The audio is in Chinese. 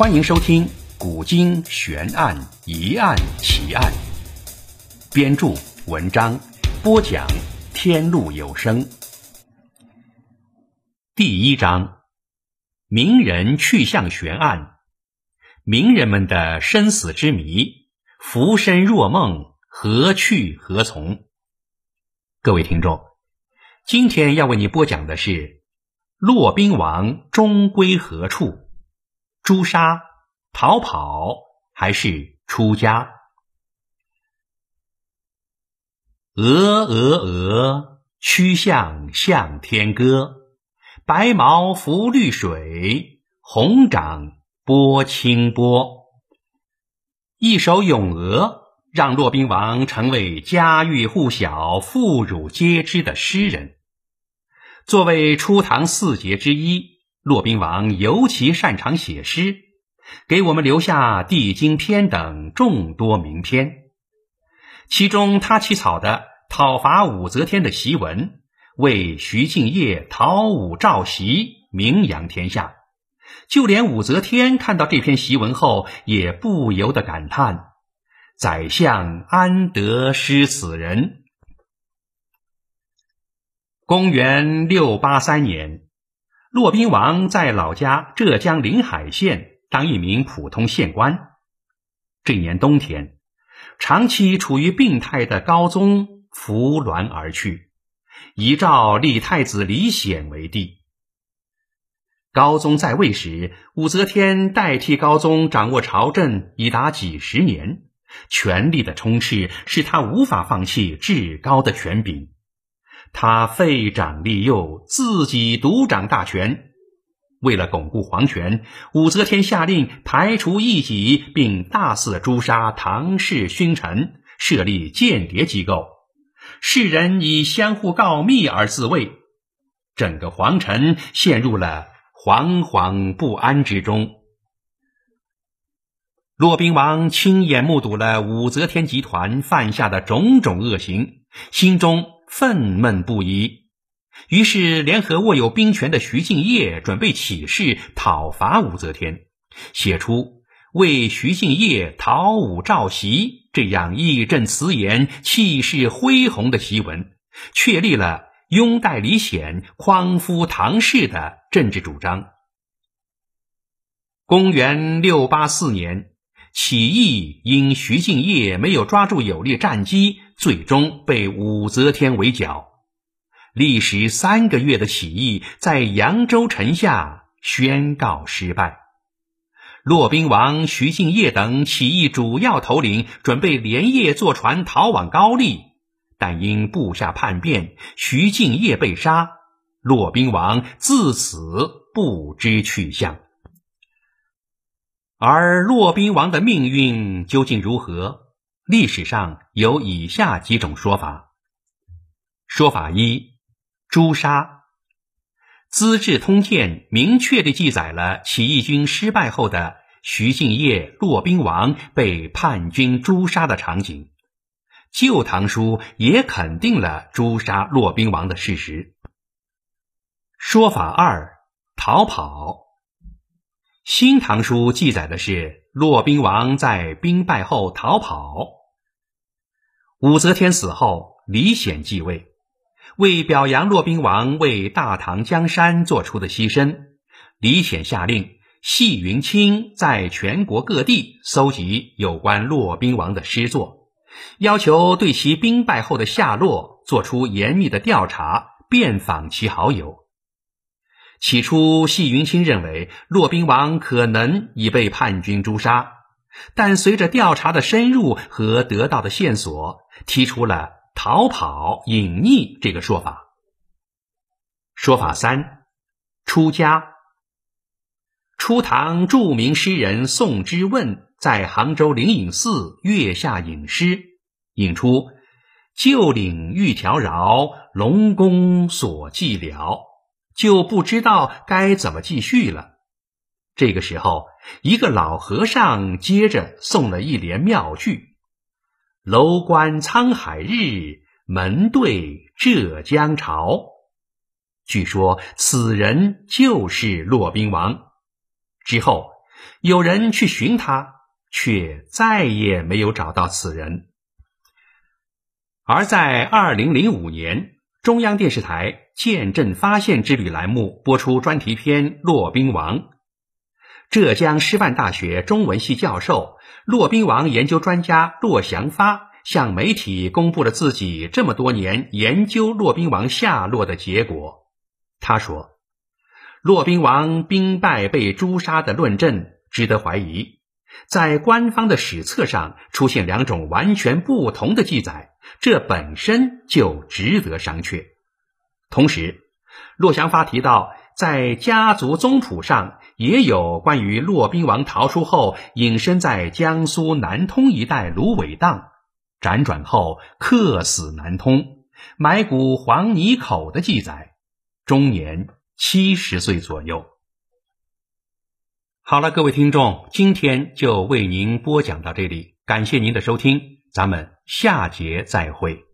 欢迎收听《古今悬案疑案奇案》，编著文章，播讲天路有声。第一章：名人去向悬案。名人们的生死之谜，浮生若梦，何去何从？各位听众，今天要为你播讲的是：骆宾王终归何处？诛杀、逃跑还是出家？鹅鹅鹅，曲项向天歌，白毛浮绿水，红掌。拨清波，一首咏鹅，让骆宾王成为家喻户晓、妇孺皆知的诗人。作为初唐四杰之一，骆宾王尤其擅长写诗，给我们留下《地经篇》等众多名篇。其中，他起草的讨伐武则天的檄文，为徐敬业讨武召檄名扬天下。就连武则天看到这篇檄文后，也不由得感叹：“宰相安得失此人？”公元六八三年，骆宾王在老家浙江临海县当一名普通县官。这年冬天，长期处于病态的高宗扶鸾而去，遗诏立太子李显为帝。高宗在位时，武则天代替高宗掌握朝政已达几十年，权力的充斥使他无法放弃至高的权柄。他废长立幼，自己独掌大权。为了巩固皇权，武则天下令排除异己，并大肆诛杀唐氏勋臣，设立间谍机构，世人以相互告密而自卫，整个皇城陷入了。惶惶不安之中，骆宾王亲眼目睹了武则天集团犯下的种种恶行，心中愤懑不已。于是，联合握有兵权的徐敬业，准备起事讨伐武则天，写出“为徐敬业讨武召檄”这样义正辞严、气势恢宏的檄文，确立了。拥戴李显、匡扶唐氏的政治主张。公元六八四年，起义因徐敬业没有抓住有利战机，最终被武则天围剿。历时三个月的起义在扬州城下宣告失败。骆宾王、徐敬业等起义主要头领准备连夜坐船逃往高丽。但因部下叛变，徐敬业被杀，骆宾王自此不知去向。而骆宾王的命运究竟如何？历史上有以下几种说法。说法一：诛杀。《资治通鉴》明确地记载了起义军失败后的徐敬业、骆宾王被叛军诛杀的场景。《旧唐书》也肯定了诛杀骆宾王的事实。说法二：逃跑。《新唐书》记载的是骆宾王在兵败后逃跑。武则天死后，李显继位，为表扬骆宾王为大唐江山做出的牺牲，李显下令系云卿在全国各地搜集有关骆宾王的诗作。要求对其兵败后的下落做出严密的调查，遍访其好友。起初，系云卿认为骆宾王可能已被叛军诛杀，但随着调查的深入和得到的线索，提出了逃跑、隐匿这个说法。说法三：出家。初唐著名诗人宋之问在杭州灵隐寺月下吟诗，引出“旧岭欲条饶，龙宫锁寂寥”，就不知道该怎么继续了。这个时候，一个老和尚接着送了一联妙句：“楼观沧海日，门对浙江潮。”据说此人就是骆宾王。之后，有人去寻他，却再也没有找到此人。而在二零零五年，中央电视台《见证发现之旅》栏目播出专题片《骆宾王》。浙江师范大学中文系教授、骆宾王研究专家骆祥发向媒体公布了自己这么多年研究骆宾王下落的结果。他说：“骆宾王兵败被诛杀的论证值得怀疑，在官方的史册上出现两种完全不同的记载，这本身就值得商榷。”同时，骆祥发提到，在家族宗谱上。也有关于骆宾王逃出后隐身在江苏南通一带芦苇荡，辗转后客死南通，埋骨黄泥口的记载，终年七十岁左右。好了，各位听众，今天就为您播讲到这里，感谢您的收听，咱们下节再会。